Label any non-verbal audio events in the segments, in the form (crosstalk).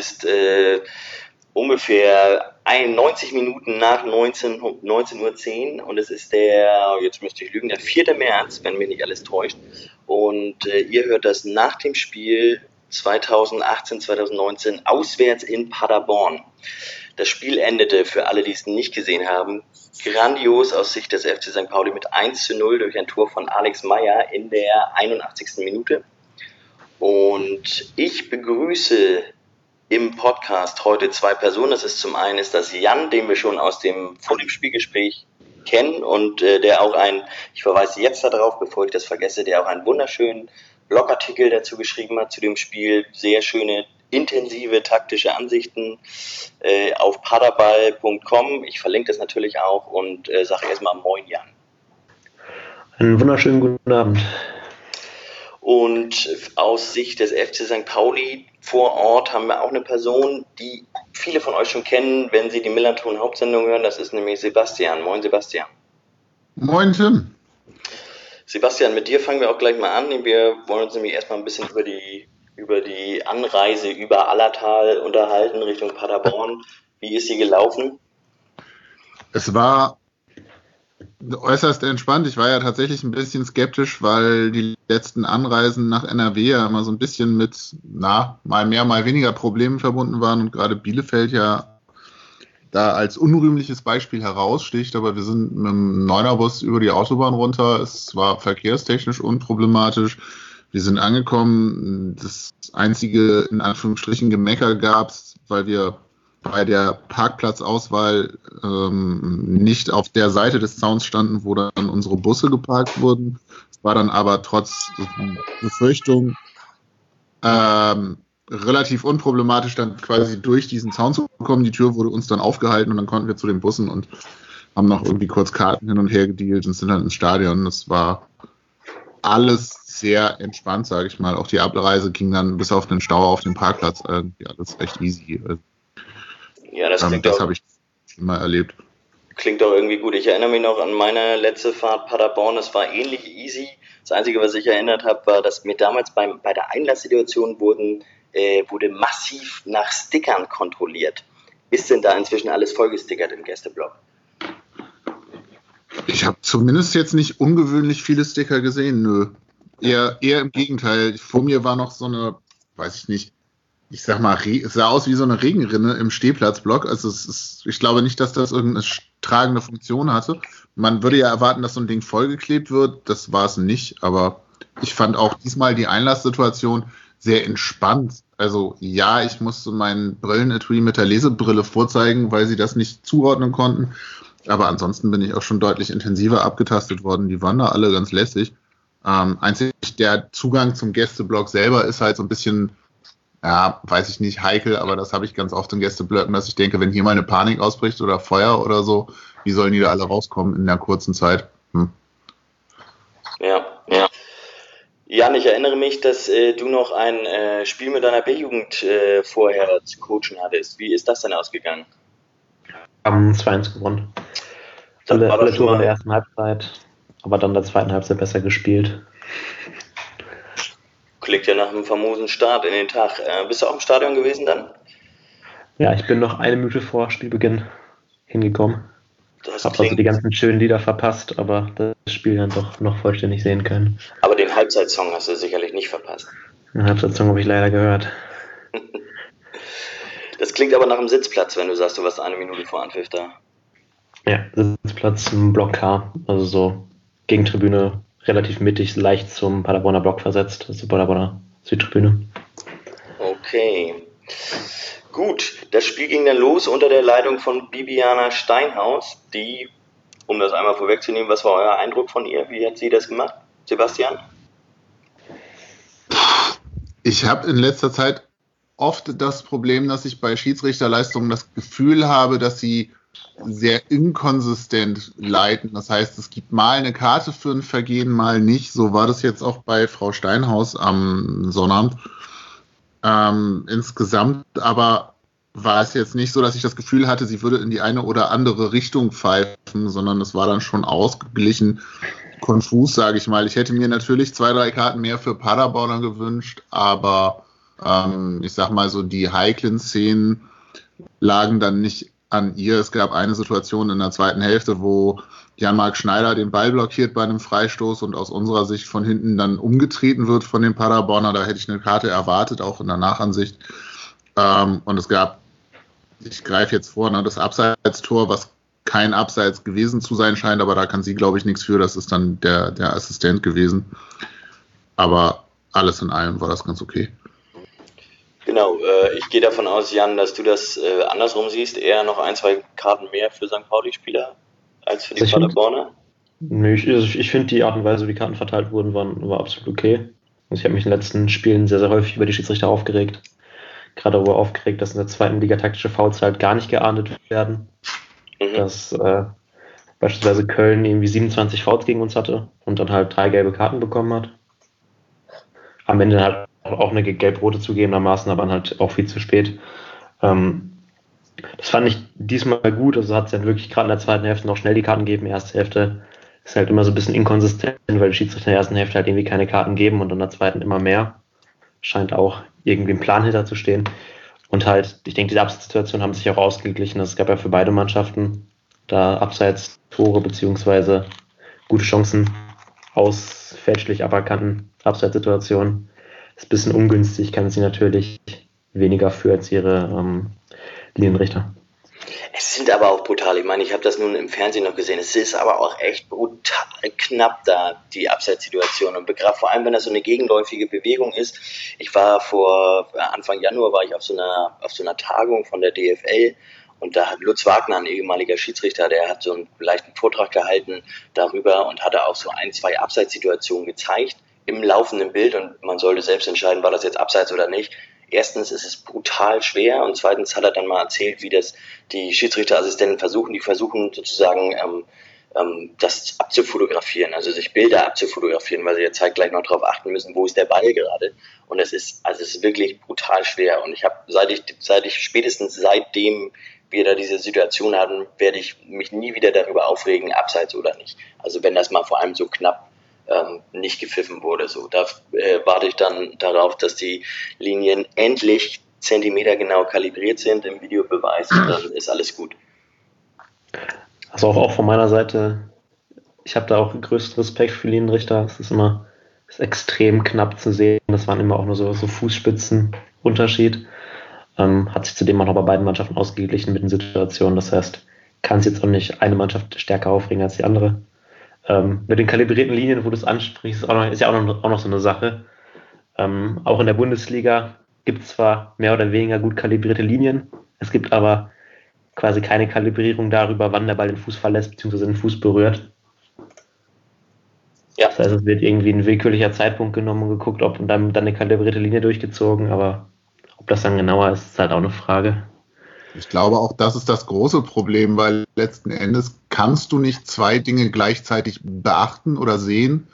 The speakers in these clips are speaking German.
ist äh, ungefähr 91 Minuten nach 19, 19.10 Uhr und es ist der, jetzt müsste ich lügen, der 4. März, wenn mich nicht alles täuscht. Und äh, ihr hört das nach dem Spiel 2018, 2019 auswärts in Paderborn. Das Spiel endete, für alle, die es nicht gesehen haben, grandios aus Sicht des FC St. Pauli mit 1 zu 0 durch ein Tor von Alex Meyer in der 81. Minute. Und ich begrüße im Podcast heute zwei Personen. Das ist zum einen ist das Jan, den wir schon aus dem vor dem Spielgespräch kennen und äh, der auch ein, ich verweise jetzt darauf, bevor ich das vergesse, der auch einen wunderschönen Blogartikel dazu geschrieben hat zu dem Spiel. Sehr schöne, intensive taktische Ansichten äh, auf paderball.com. Ich verlinke das natürlich auch und äh, sage erstmal Moin Jan. Einen wunderschönen guten Abend. Und aus Sicht des FC St. Pauli vor Ort haben wir auch eine Person, die viele von euch schon kennen, wenn sie die Millanton Hauptsendung hören. Das ist nämlich Sebastian. Moin Sebastian. Moin Tim. Sebastian, mit dir fangen wir auch gleich mal an. Wir wollen uns nämlich erstmal ein bisschen über die, über die Anreise über Allertal unterhalten Richtung Paderborn. Wie ist sie gelaufen? Es war äußerst entspannt. Ich war ja tatsächlich ein bisschen skeptisch, weil die letzten Anreisen nach NRW ja immer so ein bisschen mit, na, mal mehr, mal weniger Problemen verbunden waren und gerade Bielefeld ja da als unrühmliches Beispiel heraussticht. Aber wir sind mit dem Neunerbus über die Autobahn runter. Es war verkehrstechnisch unproblematisch. Wir sind angekommen. Das einzige, in Anführungsstrichen, Gemecker gab es, weil wir bei der Parkplatzauswahl ähm, nicht auf der Seite des Zauns standen, wo dann unsere Busse geparkt wurden. Es war dann aber trotz Befürchtung ähm, relativ unproblematisch, dann quasi durch diesen Zaun zu kommen. Die Tür wurde uns dann aufgehalten und dann konnten wir zu den Bussen und haben noch irgendwie kurz Karten hin und her gedealt und sind dann ins Stadion. Das war alles sehr entspannt, sage ich mal. Auch die Abreise ging dann bis auf den Stau auf dem Parkplatz irgendwie alles recht easy. Ja, das, ähm, das habe ich immer erlebt. Klingt doch irgendwie gut. Ich erinnere mich noch an meine letzte Fahrt Paderborn. Es war ähnlich easy. Das Einzige, was ich erinnert habe, war, dass mir damals beim, bei der Einlasssituation wurden, äh, wurde massiv nach Stickern kontrolliert. Ist denn da inzwischen alles vollgestickert im Gästeblock? Ich habe zumindest jetzt nicht ungewöhnlich viele Sticker gesehen, nö. Eher, eher im Gegenteil. Vor mir war noch so eine, weiß ich nicht, ich sag mal, es sah aus wie so eine Regenrinne im Stehplatzblock. Also es ist, ich glaube nicht, dass das irgendeine tragende Funktion hatte. Man würde ja erwarten, dass so ein Ding vollgeklebt wird. Das war es nicht, aber ich fand auch diesmal die Einlasssituation sehr entspannt. Also ja, ich musste meinen Brillenetui mit der Lesebrille vorzeigen, weil sie das nicht zuordnen konnten. Aber ansonsten bin ich auch schon deutlich intensiver abgetastet worden. Die waren da alle ganz lässig. Ähm, einzig der Zugang zum Gästeblock selber ist halt so ein bisschen ja, weiß ich nicht, heikel, aber das habe ich ganz oft in Gästeblöcken, dass ich denke, wenn hier mal eine Panik ausbricht oder Feuer oder so, wie sollen die da alle rauskommen in der kurzen Zeit? Hm. Ja, ja. Jan, ich erinnere mich, dass äh, du noch ein äh, Spiel mit deiner B-Jugend äh, vorher zu coachen hattest. Wie ist das denn ausgegangen? Am 2-1 gewonnen. Alle, alle Tore in der ersten Halbzeit, aber dann in der zweiten Halbzeit besser gespielt. Klingt ja nach einem famosen Start in den Tag. Äh, bist du auch im Stadion gewesen dann? Ja, ich bin noch eine Minute vor Spielbeginn hingekommen. Das Hab also die ganzen schönen Lieder verpasst, aber das Spiel dann doch noch vollständig sehen können. Aber den Halbzeitsong hast du sicherlich nicht verpasst. Den Halbzeitsong habe ich leider gehört. (laughs) das klingt aber nach einem Sitzplatz, wenn du sagst, du warst eine Minute vor Anpfiff da. Ja, Sitzplatz im Block K, also so Gegentribüne relativ mittig, leicht zum Paderborner Block versetzt, also Paderborner Südtribüne. Okay. Gut, das Spiel ging dann los unter der Leitung von Bibiana Steinhaus, die, um das einmal vorwegzunehmen, was war euer Eindruck von ihr? Wie hat sie das gemacht, Sebastian? Ich habe in letzter Zeit oft das Problem, dass ich bei Schiedsrichterleistungen das Gefühl habe, dass sie sehr inkonsistent leiten. Das heißt, es gibt mal eine Karte für ein Vergehen, mal nicht. So war das jetzt auch bei Frau Steinhaus am Sonnabend. Ähm, insgesamt aber war es jetzt nicht so, dass ich das Gefühl hatte, sie würde in die eine oder andere Richtung pfeifen, sondern es war dann schon ausgeglichen konfus, sage ich mal. Ich hätte mir natürlich zwei, drei Karten mehr für Paderborner gewünscht, aber ähm, ich sag mal so, die heiklen Szenen lagen dann nicht an ihr. Es gab eine Situation in der zweiten Hälfte, wo Jan-Marc Schneider den Ball blockiert bei einem Freistoß und aus unserer Sicht von hinten dann umgetreten wird von dem Paderborner. Da hätte ich eine Karte erwartet, auch in der Nachansicht. Ähm, und es gab, ich greife jetzt vor, ne, das Abseitstor, was kein Abseits gewesen zu sein scheint, aber da kann sie, glaube ich, nichts für. Das ist dann der, der Assistent gewesen. Aber alles in allem war das ganz okay. Genau, äh, ich gehe davon aus, Jan, dass du das äh, andersrum siehst, eher noch ein, zwei Karten mehr für St. Pauli-Spieler als für die also Paderborner. Nö, ich, also ich finde die Art und Weise, wie Karten verteilt wurden, waren, war absolut okay. Also ich habe mich in den letzten Spielen sehr, sehr häufig über die Schiedsrichter aufgeregt. Gerade darüber aufgeregt, dass in der zweiten Liga taktische Fouls halt gar nicht geahndet werden. Mhm. Dass äh, beispielsweise Köln irgendwie 27 Fouls gegen uns hatte und dann halt drei gelbe Karten bekommen hat. Am Ende halt auch eine gelb-rote zugegebenermaßen, aber halt auch viel zu spät. Ähm, das fand ich diesmal gut. Also hat es dann wirklich gerade in der zweiten Hälfte noch schnell die Karten gegeben. Erste Hälfte ist halt immer so ein bisschen inkonsistent, weil die Schiedsrichter in der ersten Hälfte halt irgendwie keine Karten geben und in der zweiten immer mehr. Scheint auch irgendwie ein Plan hinter zu stehen. Und halt, ich denke, diese Abseitssituationen haben sich auch ausgeglichen. Es gab ja für beide Mannschaften da abseits Tore beziehungsweise gute Chancen aus fälschlich aberkannten Abseitssituationen. Ist ein bisschen ungünstig, kann sie natürlich weniger für als ihre ähm, Linienrichter. Es sind aber auch brutal. Ich meine, ich habe das nun im Fernsehen noch gesehen. Es ist aber auch echt brutal knapp da, die Abseitssituation. Und begrad, vor allem, wenn das so eine gegenläufige Bewegung ist. Ich war vor äh, Anfang Januar war ich auf so einer, auf so einer Tagung von der DFL und da hat Lutz Wagner, ein ehemaliger Schiedsrichter, der hat so einen leichten Vortrag gehalten darüber und hatte auch so ein, zwei Abseitssituationen gezeigt im laufenden Bild und man sollte selbst entscheiden, war das jetzt abseits oder nicht erstens ist es brutal schwer und zweitens hat er dann mal erzählt, wie das die Schiedsrichterassistenten versuchen. Die versuchen sozusagen ähm, ähm, das abzufotografieren, also sich Bilder abzufotografieren, weil sie jetzt halt gleich noch darauf achten müssen, wo ist der Ball gerade. Und es ist, also es ist wirklich brutal schwer. Und ich habe, seit ich, seit ich spätestens seitdem wir da diese Situation hatten, werde ich mich nie wieder darüber aufregen, abseits oder nicht. Also wenn das mal vor allem so knapp ähm, nicht gepfiffen wurde. So, da äh, warte ich dann darauf, dass die Linien endlich zentimetergenau kalibriert sind im Videobeweis und dann ist alles gut. Also auch, auch von meiner Seite, ich habe da auch größten Respekt für Linienrichter. Es ist immer ist extrem knapp zu sehen. Das waren immer auch nur so, so Fußspitzen Unterschied. Ähm, hat sich zudem auch noch bei beiden Mannschaften ausgeglichen mit den Situationen. Das heißt, kann es jetzt auch nicht eine Mannschaft stärker aufregen als die andere. Ähm, mit den kalibrierten Linien, wo du es ansprichst, ist, auch noch, ist ja auch noch, auch noch so eine Sache. Ähm, auch in der Bundesliga gibt es zwar mehr oder weniger gut kalibrierte Linien, es gibt aber quasi keine Kalibrierung darüber, wann der Ball den Fuß verlässt bzw. den Fuß berührt. Ja. Das heißt, es wird irgendwie ein willkürlicher Zeitpunkt genommen und geguckt, ob und dann, dann eine kalibrierte Linie durchgezogen, aber ob das dann genauer ist, ist halt auch eine Frage. Ich glaube, auch das ist das große Problem, weil letzten Endes kannst du nicht zwei Dinge gleichzeitig beachten oder sehen,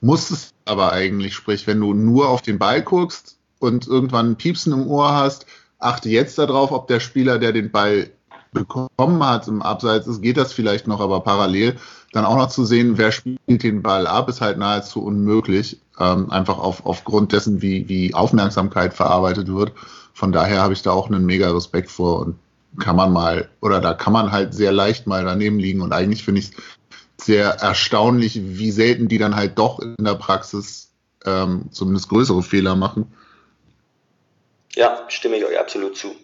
musst es aber eigentlich. Sprich, wenn du nur auf den Ball guckst und irgendwann ein Piepsen im Ohr hast, achte jetzt darauf, ob der Spieler, der den Ball bekommen hat im Abseits ist, geht das vielleicht noch, aber parallel dann auch noch zu sehen, wer spielt den Ball ab, ist halt nahezu unmöglich, ähm, einfach auf, aufgrund dessen, wie, wie Aufmerksamkeit verarbeitet wird. Von daher habe ich da auch einen mega Respekt vor und kann man mal, oder da kann man halt sehr leicht mal daneben liegen und eigentlich finde ich es sehr erstaunlich, wie selten die dann halt doch in der Praxis ähm, zumindest größere Fehler machen. Ja, stimme ich euch absolut zu.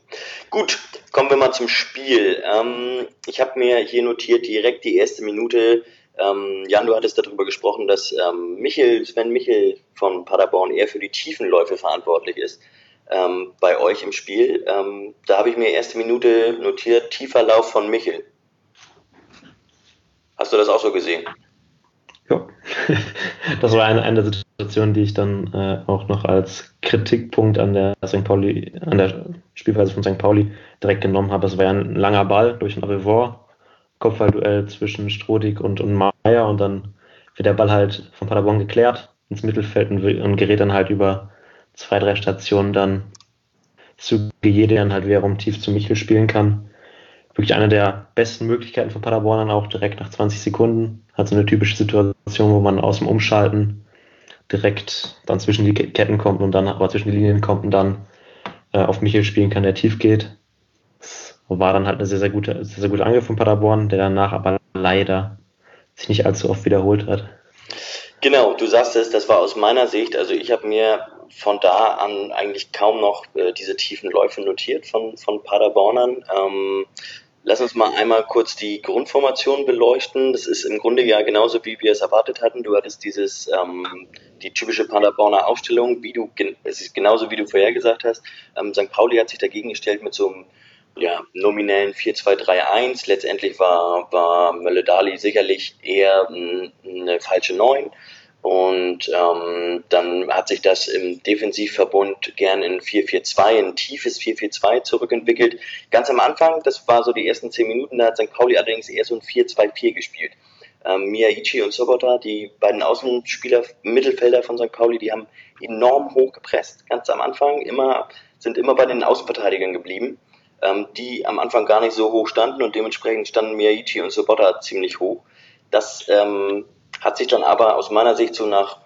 Gut, kommen wir mal zum Spiel. Ähm, ich habe mir hier notiert direkt die erste Minute. Ähm, Jan, du hattest darüber gesprochen, dass ähm, Michel, Sven Michel von Paderborn eher für die Tiefenläufe verantwortlich ist ähm, bei euch im Spiel. Ähm, da habe ich mir erste Minute notiert, tiefer Lauf von Michel. Hast du das auch so gesehen? Ja, (laughs) das war eine, eine der Situationen, die ich dann äh, auch noch als Kritikpunkt an der St. Pauli, an der Spielweise von St. Pauli direkt genommen habe. Es war ein langer Ball durch ein Avivor, Kopfballduell zwischen Strodig und, und Meier und dann wird der Ball halt von Paderborn geklärt ins Mittelfeld und, und gerät dann halt über zwei, drei Stationen dann zu Gejede dann halt wiederum tief zu Michel spielen kann. Wirklich eine der besten Möglichkeiten von Paderborn dann auch direkt nach 20 Sekunden. Hat so eine typische Situation, wo man aus dem Umschalten direkt dann zwischen die Ketten kommt und dann aber zwischen die Linien kommt und dann äh, auf Michel spielen kann, der tief geht. Das war dann halt eine sehr, sehr gute, sehr, sehr gute Angriff von Paderborn, der danach aber leider sich nicht allzu oft wiederholt hat. Genau, du sagst es, das war aus meiner Sicht, also ich habe mir von da an eigentlich kaum noch äh, diese tiefen Läufe notiert von, von Paderbornern. Ähm, lass uns mal einmal kurz die Grundformation beleuchten. Das ist im Grunde ja genauso, wie wir es erwartet hatten. Du hattest dieses, ähm, die typische Paderborner Aufstellung, wie du, es ist genauso wie du vorher gesagt hast. Ähm, St. Pauli hat sich dagegen gestellt mit so einem ja, nominellen 4-2-3-1. Letztendlich war, war Mölle-Dali sicherlich eher eine falsche 9. Und ähm, dann hat sich das im Defensivverbund gern in 4-4-2, ein tiefes 4-4-2 zurückentwickelt. Ganz am Anfang, das war so die ersten 10 Minuten, da hat St. Pauli allerdings eher so ein 4-2-4 gespielt. Ähm, Miyaichi und Sobota, die beiden Außenspieler, Mittelfelder von St. Pauli, die haben enorm hoch gepresst. Ganz am Anfang immer, sind immer bei den Außenverteidigern geblieben ähm, die am Anfang gar nicht so hoch standen und dementsprechend standen Miyaichi und Sobota ziemlich hoch. Das ähm, hat sich dann aber aus meiner Sicht so nach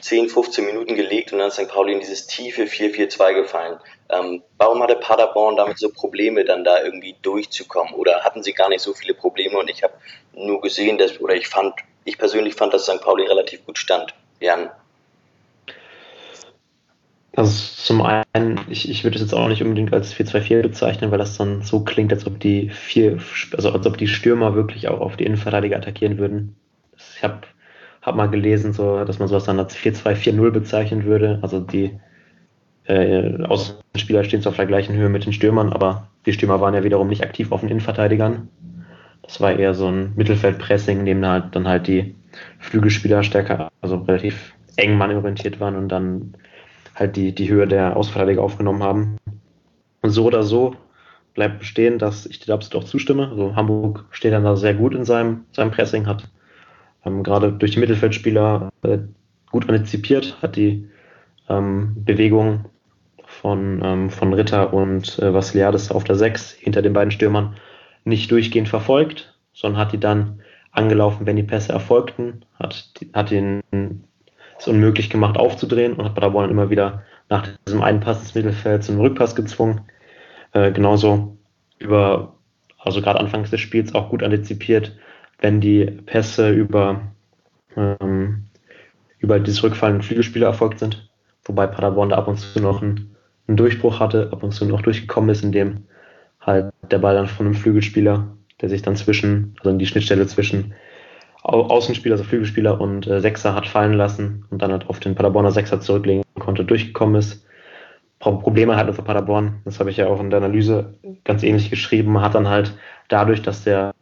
10, 15 Minuten gelegt und dann ist St. Pauli in dieses tiefe 4-4-2 gefallen. Ähm, warum hatte Paderborn damit so Probleme, dann da irgendwie durchzukommen? Oder hatten sie gar nicht so viele Probleme und ich habe nur gesehen, dass, oder ich fand, ich persönlich fand, dass St. Pauli relativ gut stand. Jan. Also zum einen, ich, ich würde es jetzt auch nicht unbedingt als 4-2-4 bezeichnen, weil das dann so klingt, als ob die vier, also als ob die Stürmer wirklich auch auf die Innenverteidiger attackieren würden. Ich habe hab mal gelesen, so, dass man sowas dann als 4-2-4-0 bezeichnen würde. Also die äh, Außenspieler stehen zwar auf der gleichen Höhe mit den Stürmern, aber die Stürmer waren ja wiederum nicht aktiv auf den Innenverteidigern. Das war eher so ein Mittelfeldpressing, in dem halt dann halt die Flügelspieler stärker, also relativ eng mannorientiert waren und dann halt die, die Höhe der Außenverteidiger aufgenommen haben. Und so oder so bleibt bestehen, dass ich dir absolut auch zustimme. Also Hamburg steht dann da sehr gut in seinem, seinem Pressing, hat ähm, gerade durch die Mittelfeldspieler äh, gut antizipiert, hat die ähm, Bewegung von, ähm, von Ritter und äh, Vassiliadis auf der 6 hinter den beiden Stürmern nicht durchgehend verfolgt, sondern hat die dann angelaufen, wenn die Pässe erfolgten, hat, hat den es unmöglich gemacht aufzudrehen und hat Paderborn immer wieder nach diesem einen Pass ins Mittelfeld zum Rückpass gezwungen. Äh, genauso über, also gerade anfangs des Spiels auch gut antizipiert, wenn die Pässe über, ähm, über dieses rückfallende Flügelspieler erfolgt sind, wobei Paderborn da ab und zu noch einen, einen Durchbruch hatte, ab und zu noch durchgekommen ist, indem halt der Ball dann von einem Flügelspieler, der sich dann zwischen, also in die Schnittstelle zwischen Außenspieler, also Flügelspieler und äh, Sechser hat fallen lassen und dann halt auf den Paderborner Sechser zurücklegen konnte, durchgekommen ist. Probleme hatte für Paderborn, das habe ich ja auch in der Analyse ganz ähnlich geschrieben, hat dann halt dadurch, dass der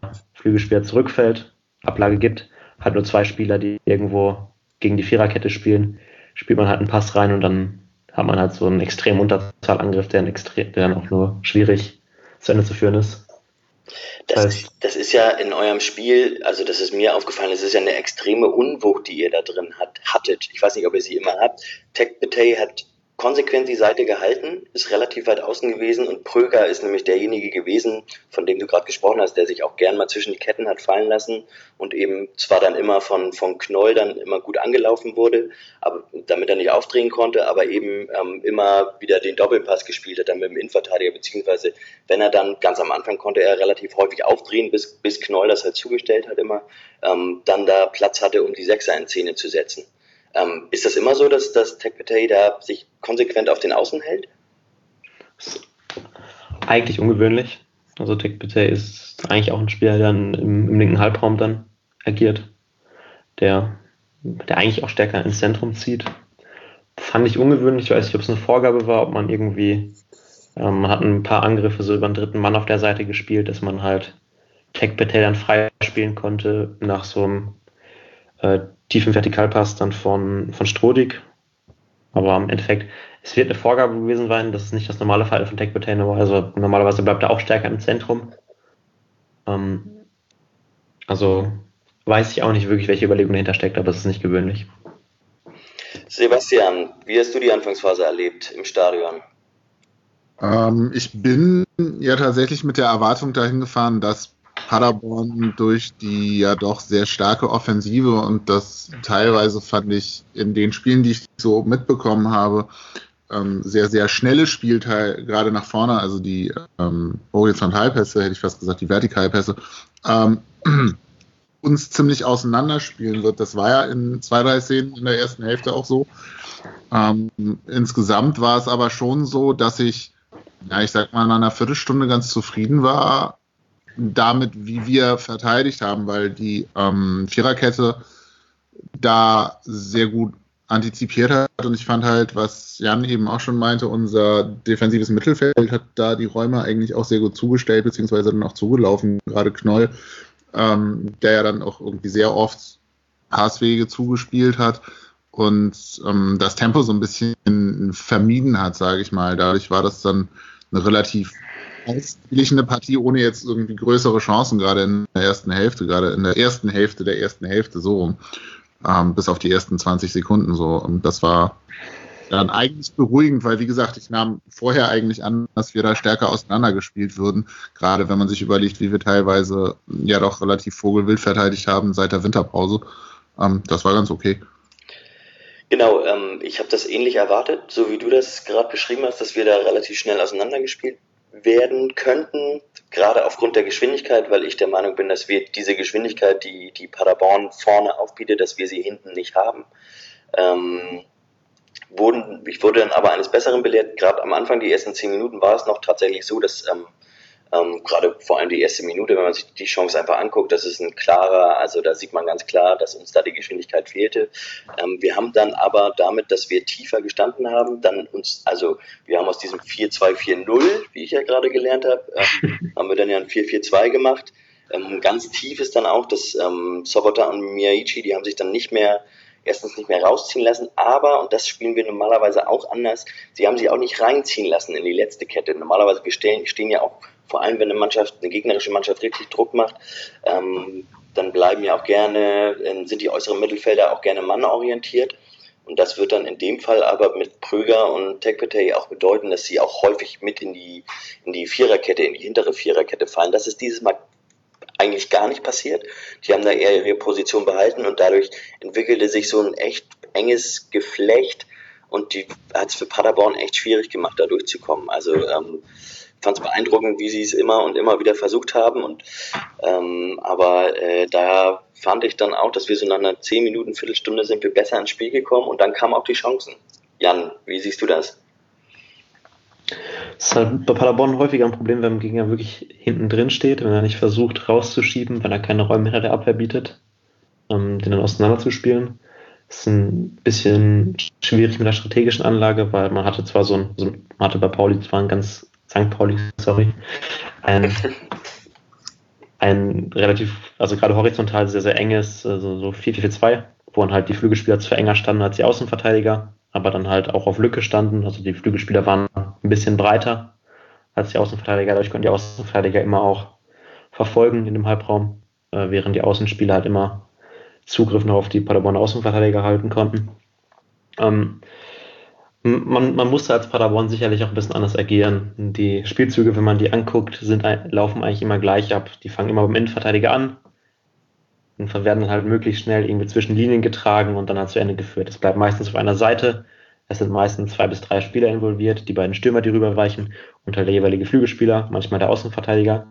Flügelspieler zurückfällt, Ablage gibt, halt nur zwei Spieler, die irgendwo gegen die Viererkette spielen, spielt man halt einen Pass rein und dann hat man halt so einen extremen Unterzahlangriff, der, extrem, der dann auch nur schwierig zu Ende zu führen ist. Das, das ist ja in eurem Spiel, also das ist mir aufgefallen, das ist ja eine extreme Unwucht, die ihr da drin hat, hattet. Ich weiß nicht, ob ihr sie immer habt. Tech Betay hat konsequent die Seite gehalten, ist relativ weit außen gewesen und Pröger ist nämlich derjenige gewesen, von dem du gerade gesprochen hast, der sich auch gern mal zwischen die Ketten hat fallen lassen und eben zwar dann immer von, von Knoll dann immer gut angelaufen wurde, aber damit er nicht aufdrehen konnte, aber eben ähm, immer wieder den Doppelpass gespielt hat dann mit dem Innenverteidiger, beziehungsweise wenn er dann ganz am Anfang konnte er relativ häufig aufdrehen, bis, bis Knoll das halt zugestellt hat immer, ähm, dann da Platz hatte, um die Sechser in Szene zu setzen. Ähm, ist das immer so, dass, dass Tekpetey da sich konsequent auf den Außen hält? Eigentlich ungewöhnlich. Also Tekpetey ist eigentlich auch ein Spieler, der im, im, linken Halbraum dann agiert, der, der eigentlich auch stärker ins Zentrum zieht. Fand ich ungewöhnlich, ich weiß nicht, ob es eine Vorgabe war, ob man irgendwie, ähm, man hat ein paar Angriffe so über den dritten Mann auf der Seite gespielt, dass man halt Tekpetey dann frei spielen konnte nach so einem äh, tiefen Vertikalpass dann von, von Strodig. Aber im Endeffekt, es wird eine Vorgabe gewesen sein, das ist nicht das normale Fall von Tech Betainer war. Also normalerweise bleibt er auch stärker im Zentrum. Ähm, also weiß ich auch nicht wirklich, welche Überlegung dahinter steckt, aber es ist nicht gewöhnlich. Sebastian, wie hast du die Anfangsphase erlebt im Stadion? Ähm, ich bin ja tatsächlich mit der Erwartung dahin gefahren, dass Paderborn durch die ja doch sehr starke Offensive und das teilweise fand ich in den Spielen, die ich so mitbekommen habe, ähm, sehr, sehr schnelle Spielteil, gerade nach vorne, also die ähm, Horizontalpässe, hätte ich fast gesagt, die Vertikalpässe, ähm, (clears throat) uns ziemlich auseinanderspielen wird. Das war ja in zwei, drei Szenen in der ersten Hälfte auch so. Ähm, insgesamt war es aber schon so, dass ich, ja, ich sag mal, in einer Viertelstunde ganz zufrieden war damit, wie wir verteidigt haben, weil die ähm, Viererkette da sehr gut antizipiert hat und ich fand halt, was Jan eben auch schon meinte, unser defensives Mittelfeld hat da die Räume eigentlich auch sehr gut zugestellt, beziehungsweise dann auch zugelaufen, gerade Knoll, ähm, der ja dann auch irgendwie sehr oft Passwege zugespielt hat und ähm, das Tempo so ein bisschen vermieden hat, sage ich mal. Dadurch war das dann eine relativ ausgeglichene Partie ohne jetzt irgendwie größere Chancen, gerade in der ersten Hälfte, gerade in der ersten Hälfte der ersten Hälfte so rum ähm, bis auf die ersten 20 Sekunden so. Und das war dann eigentlich beruhigend, weil wie gesagt, ich nahm vorher eigentlich an, dass wir da stärker auseinandergespielt würden, gerade wenn man sich überlegt, wie wir teilweise ja doch relativ vogelwild verteidigt haben seit der Winterpause. Ähm, das war ganz okay. Genau, ähm, ich habe das ähnlich erwartet, so wie du das gerade beschrieben hast, dass wir da relativ schnell auseinandergespielt werden könnten, gerade aufgrund der Geschwindigkeit, weil ich der Meinung bin, dass wir diese Geschwindigkeit, die, die Paderborn vorne aufbietet, dass wir sie hinten nicht haben. Ähm, wurden, ich wurde dann aber eines Besseren belehrt. Gerade am Anfang, die ersten zehn Minuten, war es noch tatsächlich so, dass ähm, ähm, gerade vor allem die erste Minute, wenn man sich die Chance einfach anguckt, das ist ein klarer, also da sieht man ganz klar, dass uns da die Geschwindigkeit fehlte. Ähm, wir haben dann aber damit, dass wir tiefer gestanden haben, dann uns, also wir haben aus diesem 4-2-4-0, wie ich ja gerade gelernt habe, ähm, (laughs) haben wir dann ja ein 4-4-2 gemacht. Ähm, ganz tief ist dann auch, dass ähm, Sobota und Miyaichi, die haben sich dann nicht mehr erstens nicht mehr rausziehen lassen, aber, und das spielen wir normalerweise auch anders, sie haben sie auch nicht reinziehen lassen in die letzte Kette. Normalerweise wir stehen, stehen ja auch, vor allem wenn eine Mannschaft, eine gegnerische Mannschaft richtig Druck macht, ähm, dann bleiben ja auch gerne, äh, sind die äußeren Mittelfelder auch gerne mannorientiert. Und das wird dann in dem Fall aber mit Prüger und Tekpetey auch bedeuten, dass sie auch häufig mit in die, in die Viererkette, in die hintere Viererkette fallen. Das ist dieses Mal eigentlich gar nicht passiert. Die haben da eher ihre Position behalten und dadurch entwickelte sich so ein echt enges Geflecht und die hat es für Paderborn echt schwierig gemacht, da durchzukommen. Also ähm, fand es beeindruckend, wie sie es immer und immer wieder versucht haben. Und ähm, aber äh, da fand ich dann auch, dass wir so nach einer 10 Minuten, Viertelstunde sind wir besser ins Spiel gekommen und dann kamen auch die Chancen. Jan, wie siehst du das? Das ist halt bei Paderborn häufiger ein Problem, wenn ein Gegner wirklich hinten drin steht, wenn er nicht versucht rauszuschieben, wenn er keine Räume hinter der Abwehr bietet, ähm, den dann auseinanderzuspielen. Das ist ein bisschen schwierig mit der strategischen Anlage, weil man hatte zwar so ein, so, man hatte bei Pauli zwar ein ganz, St. Pauli, sorry, ein, ein relativ, also gerade horizontal sehr, sehr enges, also so 4-4-2, wo dann halt die Flügelspieler zu enger standen als die Außenverteidiger aber dann halt auch auf Lücke standen. Also die Flügelspieler waren ein bisschen breiter als die Außenverteidiger. Dadurch konnten die Außenverteidiger immer auch verfolgen in dem Halbraum, äh, während die Außenspieler halt immer Zugriff noch auf die Paderborn Außenverteidiger halten konnten. Ähm, man, man musste als Paderborn sicherlich auch ein bisschen anders agieren. Die Spielzüge, wenn man die anguckt, sind, laufen eigentlich immer gleich ab. Die fangen immer beim Innenverteidiger an, und werden dann halt möglichst schnell irgendwie zwischen Linien getragen und dann halt zu Ende geführt. Es bleibt meistens auf einer Seite. Es sind meistens zwei bis drei Spieler involviert, die beiden Stürmer, die rüberweichen und halt der jeweilige Flügelspieler, manchmal der Außenverteidiger.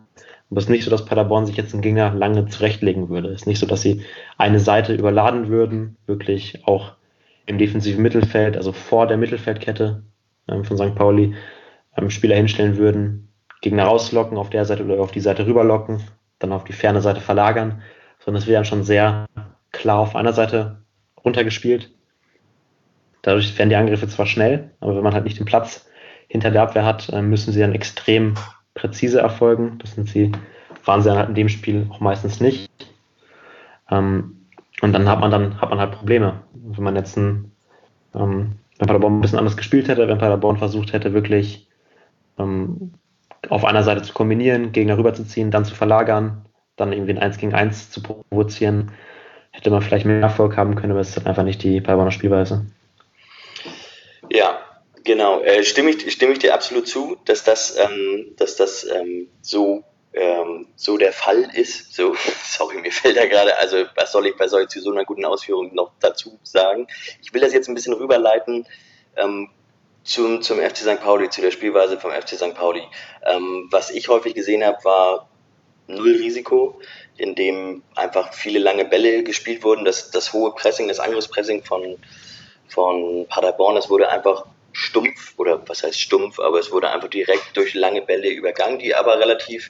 Aber es ist nicht so, dass Paderborn sich jetzt einen Gegner lange zurechtlegen würde. Es ist nicht so, dass sie eine Seite überladen würden, wirklich auch im defensiven Mittelfeld, also vor der Mittelfeldkette ähm, von St. Pauli, ähm, Spieler hinstellen würden, Gegner rauslocken auf der Seite oder auf die Seite rüberlocken, dann auf die ferne Seite verlagern sondern es wird dann schon sehr klar auf einer Seite runtergespielt. Dadurch werden die Angriffe zwar schnell, aber wenn man halt nicht den Platz hinter der Abwehr hat, äh, müssen sie dann extrem präzise erfolgen. Das sind sie, waren sie dann halt in dem Spiel auch meistens nicht. Ähm, und dann hat man dann hat man halt Probleme. Wenn man jetzt ein, ähm, wenn Paderborn ein bisschen anders gespielt hätte, wenn Paderborn versucht hätte, wirklich ähm, auf einer Seite zu kombinieren, Gegner rüberzuziehen, dann zu verlagern, dann irgendwie ein 1 gegen 1 zu provozieren, hätte man vielleicht mehr Erfolg haben können, aber es ist halt einfach nicht die Paderborner Spielweise. Ja, Genau, äh, stimme, ich, stimme ich dir absolut zu, dass das, ähm, dass das ähm, so, ähm, so der Fall ist. So, (laughs) sorry, mir fällt da gerade, also was soll ich bei solch, zu so einer guten Ausführung noch dazu sagen? Ich will das jetzt ein bisschen rüberleiten ähm, zum, zum FC St. Pauli, zu der Spielweise vom FC St. Pauli. Ähm, was ich häufig gesehen habe, war null Risiko, in dem einfach viele lange Bälle gespielt wurden. Das, das hohe Pressing, das Angriffspressing von, von Paderborn, das wurde einfach stumpf, oder was heißt stumpf, aber es wurde einfach direkt durch lange Bälle übergangen, die aber relativ,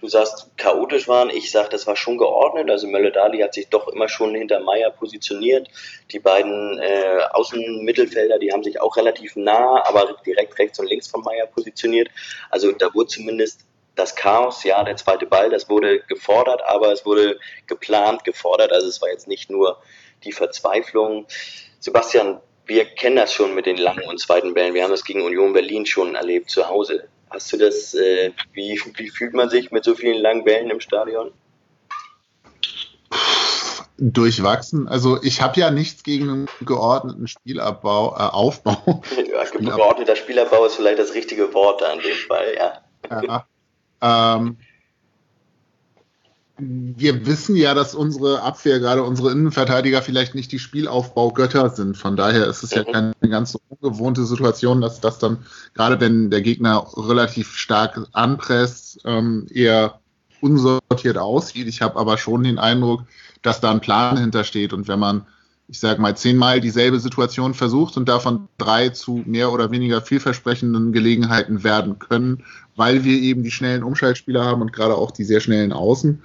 du sagst, chaotisch waren. Ich sag, das war schon geordnet. Also Mölle-Dali hat sich doch immer schon hinter Meier positioniert. Die beiden äh, Außenmittelfelder, die haben sich auch relativ nah, aber direkt rechts und links von Meier positioniert. Also da wurde zumindest das Chaos, ja, der zweite Ball, das wurde gefordert, aber es wurde geplant, gefordert. Also es war jetzt nicht nur die Verzweiflung. Sebastian, wir kennen das schon mit den langen und zweiten Bällen. Wir haben das gegen Union Berlin schon erlebt zu Hause. Hast du das, äh, wie, wie fühlt man sich mit so vielen langen Bällen im Stadion? Durchwachsen. Also ich habe ja nichts gegen einen geordneten Spielabbau, äh, Aufbau. (laughs) Ja, geordneter Spielabbau ist vielleicht das richtige Wort da in dem Fall, ja. ja ähm, wir wissen ja, dass unsere Abwehr, gerade unsere Innenverteidiger, vielleicht nicht die Spielaufbaugötter sind. Von daher ist es ja mhm. keine ganz so ungewohnte Situation, dass das dann, gerade wenn der Gegner relativ stark anpresst, ähm, eher unsortiert aussieht. Ich habe aber schon den Eindruck, dass da ein Plan hintersteht. Und wenn man, ich sage mal, zehnmal dieselbe Situation versucht und davon drei zu mehr oder weniger vielversprechenden Gelegenheiten werden können, weil wir eben die schnellen Umschaltspieler haben und gerade auch die sehr schnellen Außen.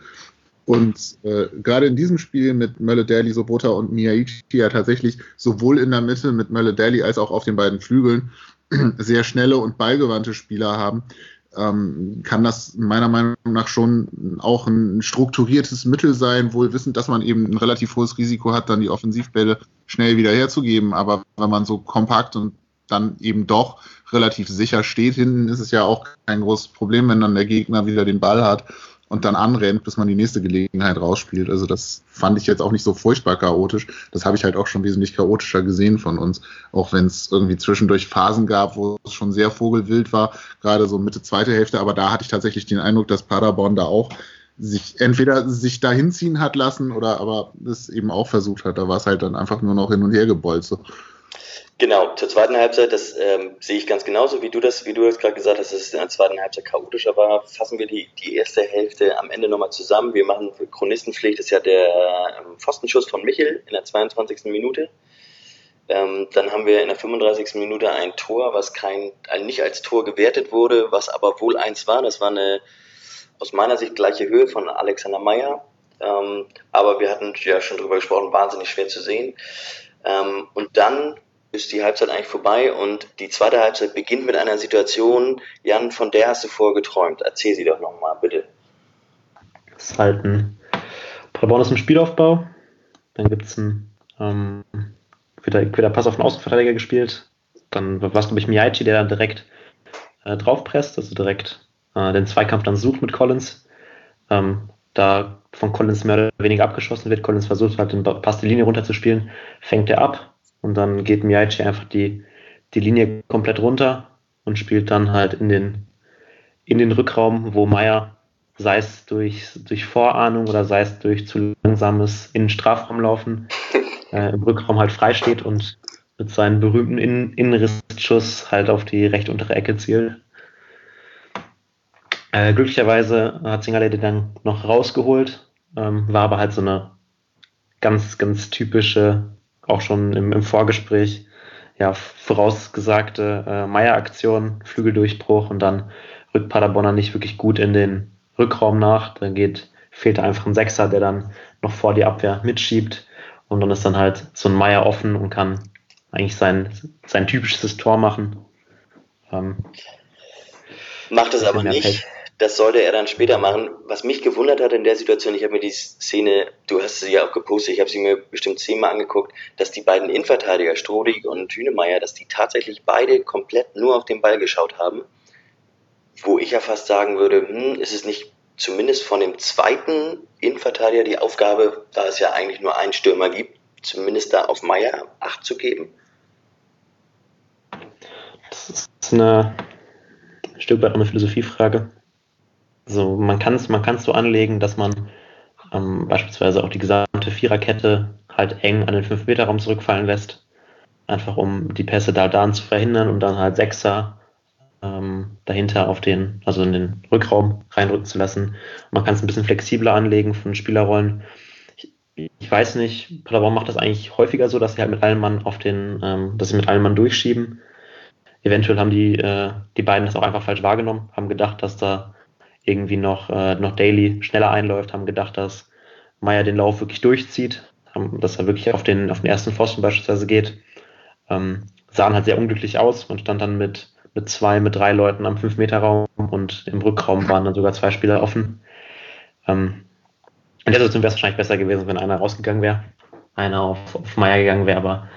Und äh, gerade in diesem Spiel mit Mölle Daly, Sobota und Miyaichi ja tatsächlich sowohl in der Mitte mit Mölle Daly als auch auf den beiden Flügeln (clears throat) sehr schnelle und ballgewandte Spieler haben, ähm, kann das meiner Meinung nach schon auch ein strukturiertes Mittel sein, wohl wissend, dass man eben ein relativ hohes Risiko hat, dann die Offensivbälle schnell wieder herzugeben. Aber wenn man so kompakt und dann eben doch relativ sicher steht hinten, ist es ja auch kein großes Problem, wenn dann der Gegner wieder den Ball hat und dann anrennt, bis man die nächste Gelegenheit rausspielt. Also das fand ich jetzt auch nicht so furchtbar chaotisch. Das habe ich halt auch schon wesentlich chaotischer gesehen von uns. Auch wenn es irgendwie zwischendurch Phasen gab, wo es schon sehr vogelwild war, gerade so Mitte zweite Hälfte. Aber da hatte ich tatsächlich den Eindruck, dass Paderborn da auch sich entweder sich da hinziehen hat lassen oder aber es eben auch versucht hat. Da war es halt dann einfach nur noch hin und her gebolzt. Genau, zur zweiten Halbzeit, das ähm, sehe ich ganz genauso, wie du das, wie du das gerade gesagt hast, dass es in der zweiten Halbzeit chaotischer war. Fassen wir die, die erste Hälfte am Ende nochmal zusammen. Wir machen Chronistenpflicht, das ist ja der ähm, Pfostenschuss von Michel in der 22. Minute. Ähm, dann haben wir in der 35. Minute ein Tor, was kein, also nicht als Tor gewertet wurde, was aber wohl eins war. Das war eine aus meiner Sicht gleiche Höhe von Alexander Meyer. Ähm, aber wir hatten ja schon drüber gesprochen, wahnsinnig schwer zu sehen. Ähm, und dann ist die Halbzeit eigentlich vorbei und die zweite Halbzeit beginnt mit einer Situation, Jan, von der hast du vorher geträumt. Erzähl sie doch nochmal, bitte. Das ist halt ein Paderborn ist ein Spielaufbau. Dann gibt es ein ähm, wieder, wieder Pass auf den Außenverteidiger gespielt. Dann war es, glaube ich, Miyaichi, der dann direkt äh, draufpresst, also direkt äh, den Zweikampf dann sucht mit Collins. Ähm, da von Collins mehr oder weniger abgeschossen wird. Collins versucht halt den Pass die Linie runterzuspielen, fängt er ab, und dann geht Miyaichi einfach die, die Linie komplett runter und spielt dann halt in den, in den Rückraum, wo Meier, sei es durch, durch Vorahnung oder sei es durch zu langsames in den Strafraum laufen, (laughs) äh, im Rückraum halt frei steht und mit seinem berühmten in Innenrissschuss halt auf die recht untere Ecke zielt. Äh, glücklicherweise hat Singalede dann noch rausgeholt, ähm, war aber halt so eine ganz, ganz typische auch schon im, im Vorgespräch ja, vorausgesagte äh, Meier-Aktion, Flügeldurchbruch und dann rückt Paderborner nicht wirklich gut in den Rückraum nach. Dann geht, fehlt einfach ein Sechser, der dann noch vor die Abwehr mitschiebt und dann ist dann halt so ein Meier offen und kann eigentlich sein, sein typisches Tor machen. Ähm, Macht es aber nicht. Das sollte er dann später machen. Was mich gewundert hat in der Situation, ich habe mir die Szene, du hast sie ja auch gepostet, ich habe sie mir bestimmt zehnmal angeguckt, dass die beiden Innenverteidiger, Strodig und Hünemeyer, dass die tatsächlich beide komplett nur auf den Ball geschaut haben. Wo ich ja fast sagen würde, hm, ist es nicht zumindest von dem zweiten Innenverteidiger die Aufgabe, da es ja eigentlich nur einen Stürmer gibt, zumindest da auf Meier Acht zu geben? ist eine ein Stück weit eine Philosophiefrage. Also man kann es man kann's so anlegen, dass man ähm, beispielsweise auch die gesamte Viererkette halt eng an den 5-Meter-Raum zurückfallen lässt, einfach um die Pässe da dann zu verhindern und dann halt Sechser ähm, dahinter auf den, also in den Rückraum reinrücken zu lassen. Man kann es ein bisschen flexibler anlegen von Spielerrollen. Ich, ich weiß nicht, Paderborn macht das eigentlich häufiger so, dass sie halt mit allen Mann auf den, ähm, dass sie mit allen Mann durchschieben. Eventuell haben die, äh, die beiden das auch einfach falsch wahrgenommen, haben gedacht, dass da irgendwie noch, äh, noch Daily schneller einläuft, haben gedacht, dass Meier den Lauf wirklich durchzieht, haben, dass er wirklich auf den, auf den ersten Pfosten beispielsweise geht. Ähm, sahen halt sehr unglücklich aus. Man stand dann mit, mit zwei, mit drei Leuten am 5-Meter-Raum und im Rückraum waren dann sogar zwei Spieler offen. Ähm, in der Situation wäre es wahrscheinlich besser gewesen, wenn einer rausgegangen wäre, einer auf, auf Meier gegangen wäre, aber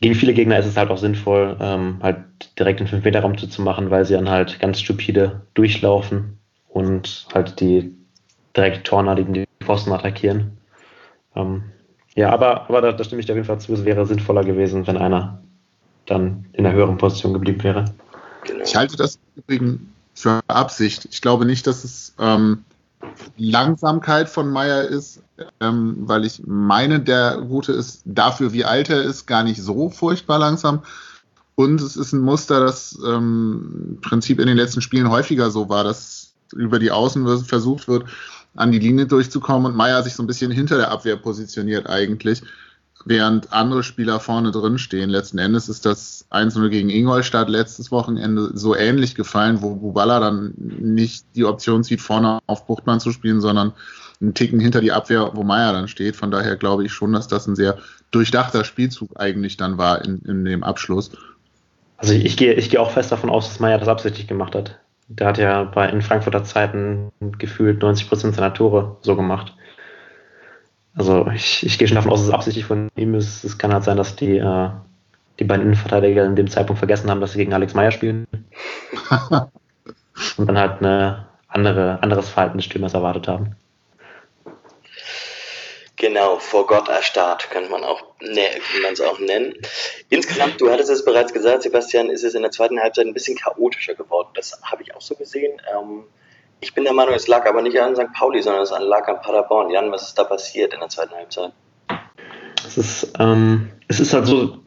gegen viele Gegner ist es halt auch sinnvoll, ähm, halt direkt den 5-Meter-Raum zuzumachen, weil sie dann halt ganz stupide durchlaufen und halt die direkt Tornadigen die Pfosten attackieren. Ähm, ja, aber, aber da, da stimme ich dir auf jeden Fall zu, es wäre sinnvoller gewesen, wenn einer dann in der höheren Position geblieben wäre. Genau. Ich halte das übrigens für Absicht. Ich glaube nicht, dass es ähm, Langsamkeit von Meyer ist, ähm, weil ich meine, der Gute ist dafür, wie alt er ist, gar nicht so furchtbar langsam. Und es ist ein Muster, das ähm, im Prinzip in den letzten Spielen häufiger so war, dass über die Außen versucht wird, an die Linie durchzukommen und Meyer sich so ein bisschen hinter der Abwehr positioniert eigentlich während andere Spieler vorne drin stehen. Letzten Endes ist das 1-0 gegen Ingolstadt letztes Wochenende so ähnlich gefallen, wo Bubala dann nicht die Option sieht, vorne auf Buchtmann zu spielen, sondern einen Ticken hinter die Abwehr, wo Meier dann steht. Von daher glaube ich schon, dass das ein sehr durchdachter Spielzug eigentlich dann war in, in dem Abschluss. Also ich, gehe, ich gehe auch fest davon aus, dass Meier das absichtlich gemacht hat. Der hat ja bei, in Frankfurter Zeiten gefühlt 90 Prozent seiner Tore so gemacht. Also ich, ich gehe schon davon aus, dass es absichtlich von ihm ist. Es kann halt sein, dass die, äh, die beiden Innenverteidiger in dem Zeitpunkt vergessen haben, dass sie gegen Alex Meyer spielen. (laughs) und dann halt ein andere, anderes Verhalten des Stürmers erwartet haben. Genau, vor Gott erstarrt, kann man auch, ne, es auch nennen. Insgesamt, du hattest es bereits gesagt, Sebastian, ist es in der zweiten Halbzeit ein bisschen chaotischer geworden. Das habe ich auch so gesehen. Ähm, ich bin der Meinung, es lag aber nicht an St. Pauli, sondern es lag an Paderborn. Jan, was ist da passiert in der zweiten Halbzeit? Es ist, ähm, es ist halt so,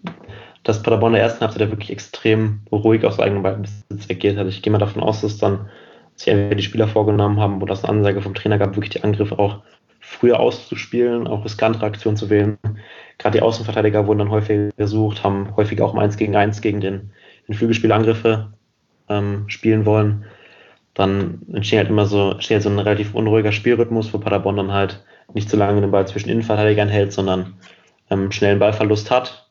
dass Paderborn in der ersten Halbzeit wirklich extrem ruhig aus eigenem Ballbesitz agiert hat. Ich gehe mal davon aus, dass dann sich entweder die Spieler vorgenommen haben oder es eine Ansage vom Trainer gab, wirklich die Angriffe auch früher auszuspielen, auch riskantere Aktionen zu wählen. Gerade die Außenverteidiger wurden dann häufig gesucht, haben häufig auch mal eins gegen eins gegen den, den Flügelspielangriffe ähm, spielen wollen dann entsteht halt immer so, entsteht halt so ein relativ unruhiger Spielrhythmus, wo Paderborn dann halt nicht so lange den Ball zwischen Innenverteidigern hält, sondern ähm, schnell einen Ballverlust hat,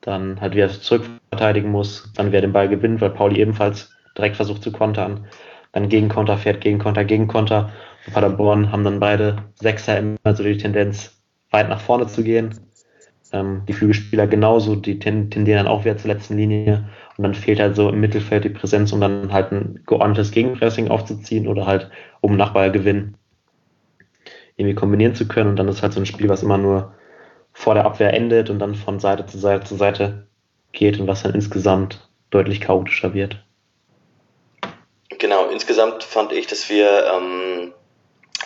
dann halt wieder zurückverteidigen muss, dann wer den Ball gewinnt, weil Pauli ebenfalls direkt versucht zu kontern, dann Gegenkonter fährt, Gegenkonter, Gegenkonter. Paderborn haben dann beide Sechser immer so die Tendenz, weit nach vorne zu gehen. Ähm, die Flügelspieler genauso, die tendieren dann auch wieder zur letzten Linie und dann fehlt halt so im Mittelfeld die Präsenz, um dann halt ein geordnetes Gegenpressing aufzuziehen oder halt um Nachballgewinn irgendwie kombinieren zu können. Und dann ist halt so ein Spiel, was immer nur vor der Abwehr endet und dann von Seite zu Seite zu Seite geht und was dann insgesamt deutlich chaotischer wird. Genau, insgesamt fand ich, dass wir ähm,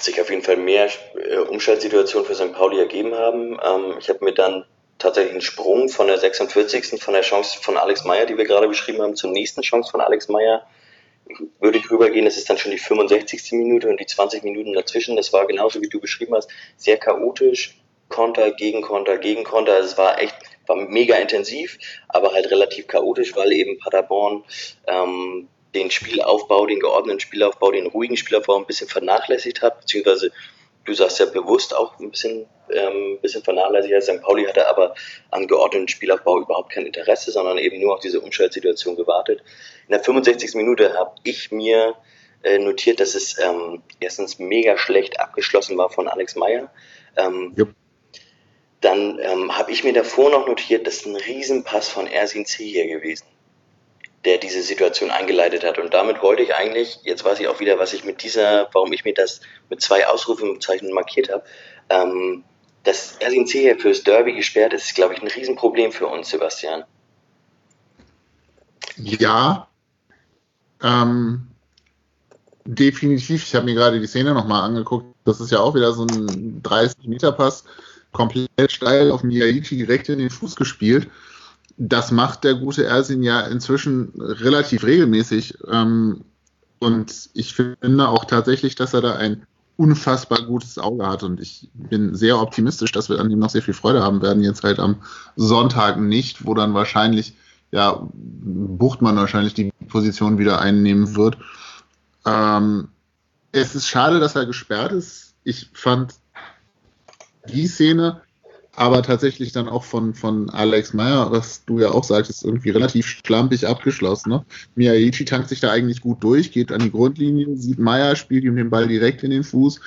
sich auf jeden Fall mehr äh, Umschaltsituationen für St. Pauli ergeben haben. Ähm, ich habe mir dann tatsächlich ein Sprung von der 46. von der Chance von Alex Meyer, die wir gerade beschrieben haben, zur nächsten Chance von Alex Meyer. Würde ich rübergehen, das ist dann schon die 65. Minute und die 20 Minuten dazwischen. Das war genauso wie du beschrieben hast, sehr chaotisch. Konter, Gegenkonter, Gegenkonter. Also es war echt, war mega intensiv, aber halt relativ chaotisch, weil eben Paderborn ähm, den Spielaufbau, den geordneten Spielaufbau, den ruhigen Spielaufbau ein bisschen vernachlässigt hat, beziehungsweise du sagst ja bewusst auch ein bisschen, ähm, bisschen vernachlässigt. St. Pauli hatte aber an geordneten Spielaufbau überhaupt kein Interesse, sondern eben nur auf diese Umschaltsituation gewartet. In der 65. Minute habe ich mir äh, notiert, dass es ähm, erstens mega schlecht abgeschlossen war von Alex Meyer. Ähm, yep. Dann ähm, habe ich mir davor noch notiert, dass ein Riesenpass von Ersin C hier gewesen der diese Situation eingeleitet hat. Und damit wollte ich eigentlich, jetzt weiß ich auch wieder, was ich mit dieser, warum ich mir das mit zwei Ausrufezeichen markiert habe, ähm, dass Ersin Zeher fürs Derby gesperrt ist, ist, glaube ich, ein Riesenproblem für uns, Sebastian. Ja. Ähm, definitiv. Ich habe mir gerade die Szene nochmal angeguckt. Das ist ja auch wieder so ein 30-Meter-Pass, komplett steil auf Miyaichi direkt in den Fuß gespielt. Das macht der gute Ersin ja inzwischen relativ regelmäßig. Ähm, und ich finde auch tatsächlich, dass er da ein unfassbar gutes Auge hat und ich bin sehr optimistisch, dass wir an ihm noch sehr viel Freude haben werden. Jetzt halt am Sonntag nicht, wo dann wahrscheinlich, ja, Buchtmann wahrscheinlich die Position wieder einnehmen wird. Ähm, es ist schade, dass er gesperrt ist. Ich fand die Szene aber tatsächlich dann auch von, von Alex Meyer, was du ja auch sagtest, irgendwie relativ schlampig abgeschlossen. Ne? Miyaichi tankt sich da eigentlich gut durch, geht an die Grundlinie, sieht Meyer, spielt ihm den Ball direkt in den Fuß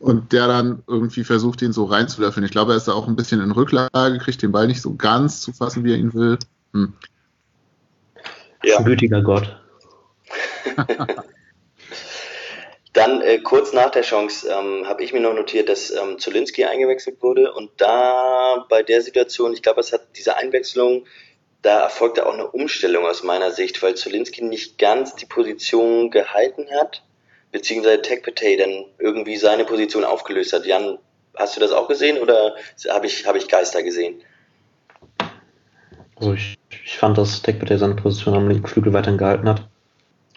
und der dann irgendwie versucht, ihn so reinzulöffeln. Ich glaube, er ist da auch ein bisschen in Rücklage, kriegt den Ball nicht so ganz zu fassen, wie er ihn will. Hm. Ja. Gütiger Gott. (laughs) Dann äh, kurz nach der Chance ähm, habe ich mir noch notiert, dass ähm, Zulinski eingewechselt wurde und da bei der Situation, ich glaube, es hat diese Einwechslung, da erfolgte auch eine Umstellung aus meiner Sicht, weil Zulinski nicht ganz die Position gehalten hat, beziehungsweise Tekpetey dann irgendwie seine Position aufgelöst hat. Jan, hast du das auch gesehen oder habe ich, hab ich Geister gesehen? Also ich, ich fand, dass Tekpetey seine Position am linken Flügel weiterhin gehalten hat.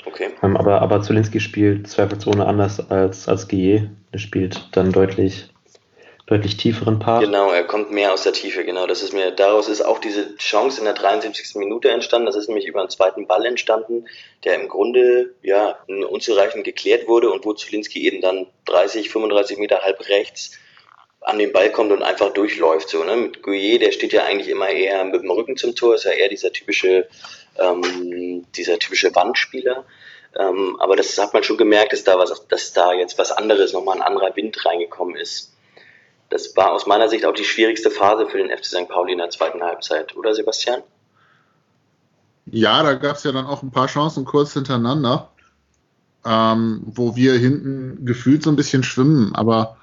Okay. Ähm, aber, aber Zulinski spielt zweifelsohne anders als, als Guillet. Er spielt dann deutlich, deutlich tieferen Part. Genau, er kommt mehr aus der Tiefe, genau. Das ist mir, daraus ist auch diese Chance in der 73. Minute entstanden. Das ist nämlich über einen zweiten Ball entstanden, der im Grunde, ja, unzureichend geklärt wurde und wo Zulinski eben dann 30, 35 Meter halb rechts an den Ball kommt und einfach durchläuft. So, ne? Mit Gouillet, der steht ja eigentlich immer eher mit dem Rücken zum Tor, ist ja eher dieser typische, ähm, dieser typische Wandspieler. Ähm, aber das hat man schon gemerkt, dass da was, dass da jetzt was anderes, nochmal ein anderer Wind reingekommen ist. Das war aus meiner Sicht auch die schwierigste Phase für den FC St. Pauli in der zweiten Halbzeit, oder Sebastian? Ja, da gab es ja dann auch ein paar Chancen kurz hintereinander, ähm, wo wir hinten gefühlt so ein bisschen schwimmen, aber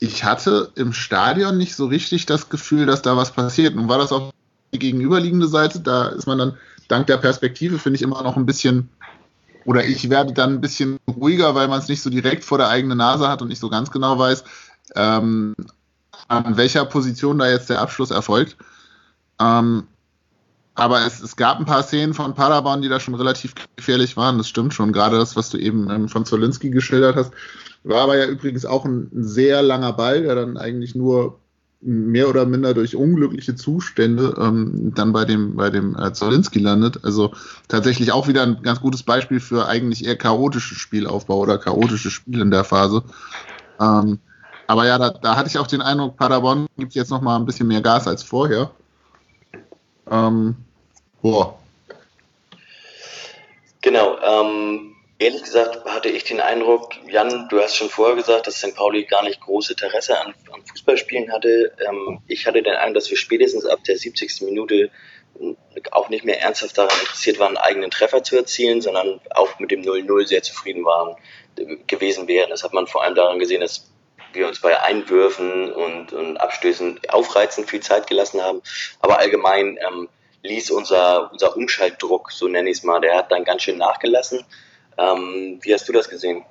ich hatte im Stadion nicht so richtig das Gefühl, dass da was passiert. Nun war das auf die gegenüberliegende Seite, da ist man dann dank der Perspektive, finde ich, immer noch ein bisschen, oder ich werde dann ein bisschen ruhiger, weil man es nicht so direkt vor der eigenen Nase hat und nicht so ganz genau weiß, ähm, an welcher Position da jetzt der Abschluss erfolgt. Ähm, aber es, es, gab ein paar Szenen von Paderborn, die da schon relativ gefährlich waren. Das stimmt schon. Gerade das, was du eben ähm, von Zolinski geschildert hast, war aber ja übrigens auch ein, ein, sehr langer Ball, der dann eigentlich nur mehr oder minder durch unglückliche Zustände ähm, dann bei dem, bei dem äh, Zolinski landet. Also tatsächlich auch wieder ein ganz gutes Beispiel für eigentlich eher chaotisches Spielaufbau oder chaotisches Spiel in der Phase. Ähm, aber ja, da, da, hatte ich auch den Eindruck, Paderborn gibt jetzt noch mal ein bisschen mehr Gas als vorher. Ähm, boah. Genau. Ähm, Ehrlich gesagt hatte ich den Eindruck, Jan, du hast schon vorher gesagt, dass St. Pauli gar nicht großes Interesse an, an Fußballspielen hatte. Ähm, ich hatte den Eindruck, dass wir spätestens ab der 70. Minute auch nicht mehr ernsthaft daran interessiert waren, einen eigenen Treffer zu erzielen, sondern auch mit dem 0-0 sehr zufrieden waren, gewesen wären. Das hat man vor allem daran gesehen, dass wir uns bei Einwürfen und, und Abstößen aufreizend viel Zeit gelassen haben. Aber allgemein ähm, ließ unser, unser Umschaltdruck, so nenne ich es mal, der hat dann ganz schön nachgelassen. Ähm, wie hast du das gesehen?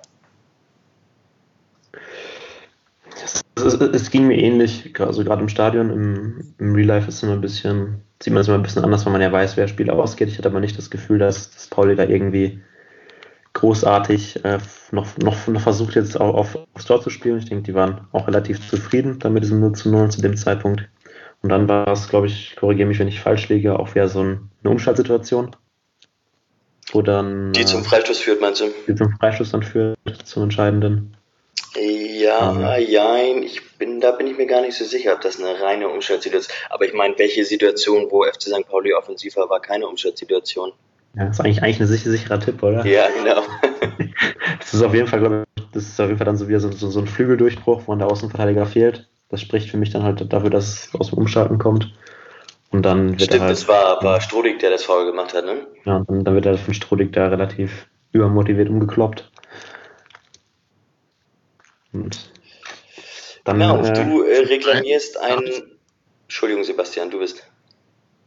Es, es, es, ging mir ähnlich, also gerade im Stadion, im, im Real Life ist immer ein bisschen, sieht man es immer ein bisschen anders, weil man ja weiß, wer Spiel ausgeht. Ich hatte aber nicht das Gefühl, dass, dass Pauli da irgendwie großartig äh, noch, noch, noch versucht jetzt auch auf, aufs Tor zu spielen. Ich denke, die waren auch relativ zufrieden mit diesem 0 zu 0 zu dem Zeitpunkt. Und dann war es, glaube ich, korrigiere mich, wenn ich falsch liege, auch wieder so ein, eine Umschaltsituation wo dann. Die zum äh, Freistoß führt, meinst du? Die zum Freistoß dann führt, zum entscheidenden. Ja, ähm. jein, ich bin, da bin ich mir gar nicht so sicher, ob das eine reine Umschaltsituation ist. Aber ich meine, welche Situation, wo FC St. Pauli offensiv war, war keine Umschaltsituation? Ja, das ist eigentlich, eigentlich ein sicher, sicherer Tipp, oder? Ja, genau. (laughs) das ist auf jeden Fall, glaube ich, das ist auf jeden Fall dann so wieder so, so, so ein Flügeldurchbruch, wo der Außenverteidiger fehlt. Das spricht für mich dann halt dafür, dass es aus dem Umschalten kommt. Und dann wird Stimmt, er halt, das war, war Strodig, der das Foul gemacht hat, ne? Ja, und dann wird er von Strodig da relativ übermotiviert umgekloppt. Und dann, genau, äh, du äh, reklamierst einen. Entschuldigung, Sebastian, du bist.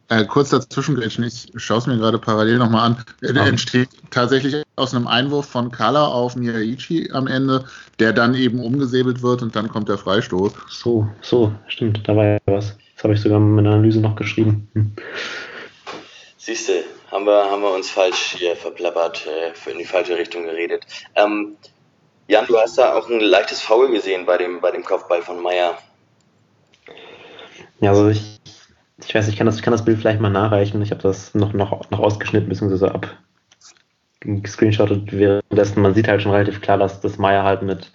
Äh, kurz dazwischen, ich schaue es mir gerade parallel nochmal an. Er ja. entsteht tatsächlich aus einem Einwurf von Kala auf Miyaichi am Ende, der dann eben umgesäbelt wird und dann kommt der Freistoß. So, so, stimmt, da war ja was. Das habe ich sogar in meiner Analyse noch geschrieben. Hm. Siehste, haben wir, haben wir uns falsch hier verplappert, äh, in die falsche Richtung geredet. Ähm, Jan, du hast da auch ein leichtes Foul gesehen bei dem, bei dem Kopfball von Meier. Ja, also ich, ich weiß, ich kann das, ich kann das Bild vielleicht mal nachreichen. Ich habe das noch, noch, noch ausgeschnitten bzw. ab gescreenshottet währenddessen. Man sieht halt schon relativ klar, dass das Meier halt mit,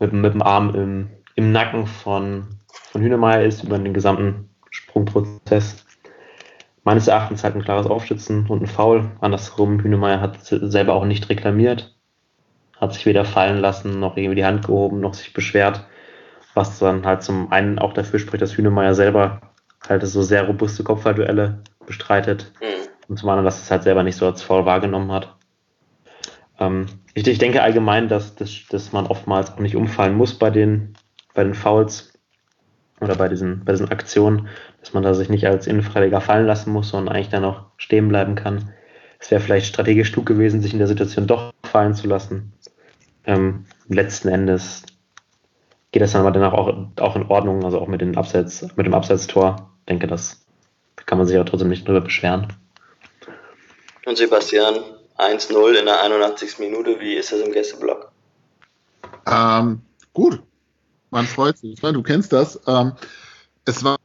mit, mit dem Arm im, im Nacken von, von Hühnemeier ist über den gesamten Sprungprozess. Meines Erachtens halt ein klares Aufstützen und ein Foul. Andersrum, Hühnemeier hat selber auch nicht reklamiert hat sich weder fallen lassen, noch irgendwie die Hand gehoben, noch sich beschwert. Was dann halt zum einen auch dafür spricht, dass Hünemeyer selber halt so sehr robuste Kopfballduelle bestreitet. Mhm. Und zum anderen, dass es halt selber nicht so als Foul wahrgenommen hat. Ähm, ich, ich, denke allgemein, dass, dass, dass man oftmals auch nicht umfallen muss bei den, bei den Fouls oder bei diesen, bei diesen Aktionen, dass man da sich nicht als Innenverteidiger fallen lassen muss, sondern eigentlich dann auch stehen bleiben kann. Es wäre vielleicht strategisch klug gewesen, sich in der Situation doch fallen zu lassen. Ähm, letzten Endes geht das dann aber danach auch, auch in Ordnung, also auch mit, den Abseits, mit dem Abseitstor. Ich denke, das kann man sich aber trotzdem nicht drüber beschweren. Und Sebastian, 1-0 in der 81. Minute, wie ist das im Gästeblock? Ähm, gut, man freut sich. Du kennst das. Ähm, es war,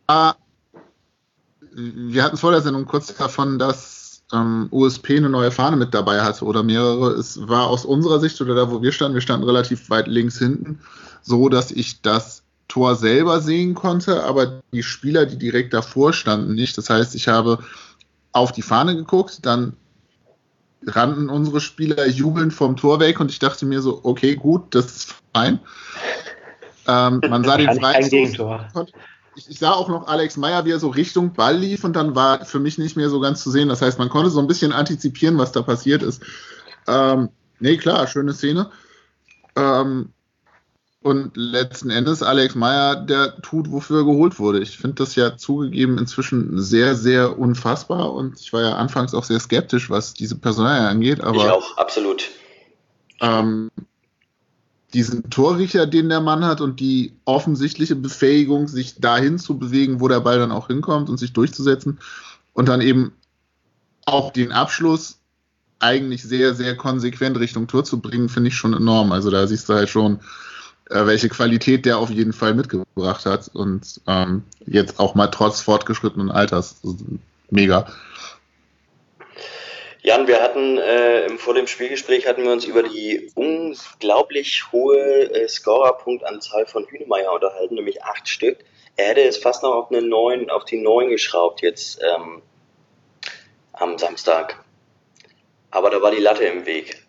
wir hatten es vor der Sendung kurz davon, dass ähm, USP eine neue Fahne mit dabei hatte oder mehrere. Es war aus unserer Sicht oder da, wo wir standen, wir standen relativ weit links hinten, so dass ich das Tor selber sehen konnte, aber die Spieler, die direkt davor standen, nicht. Das heißt, ich habe auf die Fahne geguckt, dann rannten unsere Spieler jubelnd vom Tor weg und ich dachte mir so, okay, gut, das ist fein. Ähm, man sah den Freistoß ich, ich, sah auch noch Alex Meyer, wie er so Richtung Ball lief und dann war für mich nicht mehr so ganz zu sehen. Das heißt, man konnte so ein bisschen antizipieren, was da passiert ist. Ähm, nee, klar, schöne Szene. Ähm, und letzten Endes Alex Meyer, der tut, wofür er geholt wurde. Ich finde das ja zugegeben inzwischen sehr, sehr unfassbar und ich war ja anfangs auch sehr skeptisch, was diese Personalien angeht. Aber, ich auch, absolut. Ähm, diesen Torriecher, den der Mann hat und die offensichtliche Befähigung, sich dahin zu bewegen, wo der Ball dann auch hinkommt und sich durchzusetzen und dann eben auch den Abschluss eigentlich sehr, sehr konsequent Richtung Tor zu bringen, finde ich schon enorm. Also da siehst du halt schon, äh, welche Qualität der auf jeden Fall mitgebracht hat und ähm, jetzt auch mal trotz fortgeschrittenen Alters mega. Jan, wir hatten äh, vor dem Spielgespräch hatten wir uns über die unglaublich hohe äh, Scorerpunktanzahl von Hünemeyer unterhalten, nämlich acht Stück. Er hätte es fast noch auf, eine neun, auf die neun geschraubt jetzt ähm, am Samstag. Aber da war die Latte im Weg.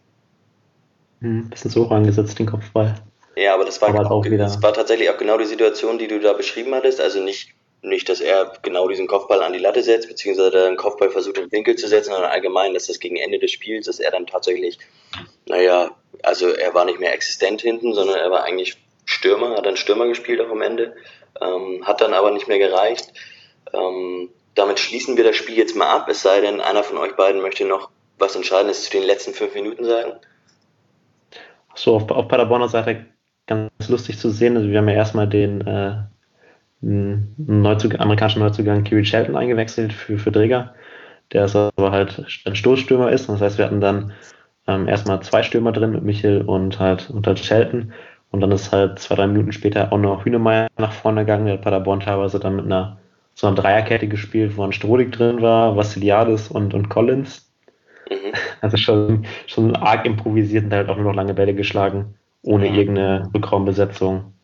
Hm, bisschen so angesetzt, den Kopfball. Ja, aber das war, aber genau, das war tatsächlich auch genau die Situation, die du da beschrieben hattest. Also nicht nicht, dass er genau diesen Kopfball an die Latte setzt, beziehungsweise den Kopfball versucht im Winkel zu setzen, sondern allgemein, dass das gegen Ende des Spiels, dass er dann tatsächlich, naja, also er war nicht mehr existent hinten, sondern er war eigentlich Stürmer, hat dann Stürmer gespielt auch am Ende, ähm, hat dann aber nicht mehr gereicht. Ähm, damit schließen wir das Spiel jetzt mal ab, es sei denn, einer von euch beiden möchte noch was Entscheidendes zu den letzten fünf Minuten sagen. So, auf, auf Paderborner Seite ganz lustig zu sehen. Also wir haben ja erstmal den äh, Neuzug amerikanischen Neuzugang Kiri Shelton eingewechselt für, für Dräger, der ist aber halt ein Stoßstürmer ist. Das heißt, wir hatten dann ähm, erstmal zwei Stürmer drin mit Michel und halt, und halt Shelton. Und dann ist halt zwei, drei Minuten später auch noch Hünemeyer nach vorne gegangen. Der hat Paderborn teilweise dann mit einer so einer Dreierkette gespielt, wo ein Strohlig drin war, Vassiliadis und, und Collins. Mhm. (laughs) Also schon, schon arg improvisiert und halt auch nur noch lange Bälle geschlagen, ohne mhm. irgendeine Rückraumbesetzung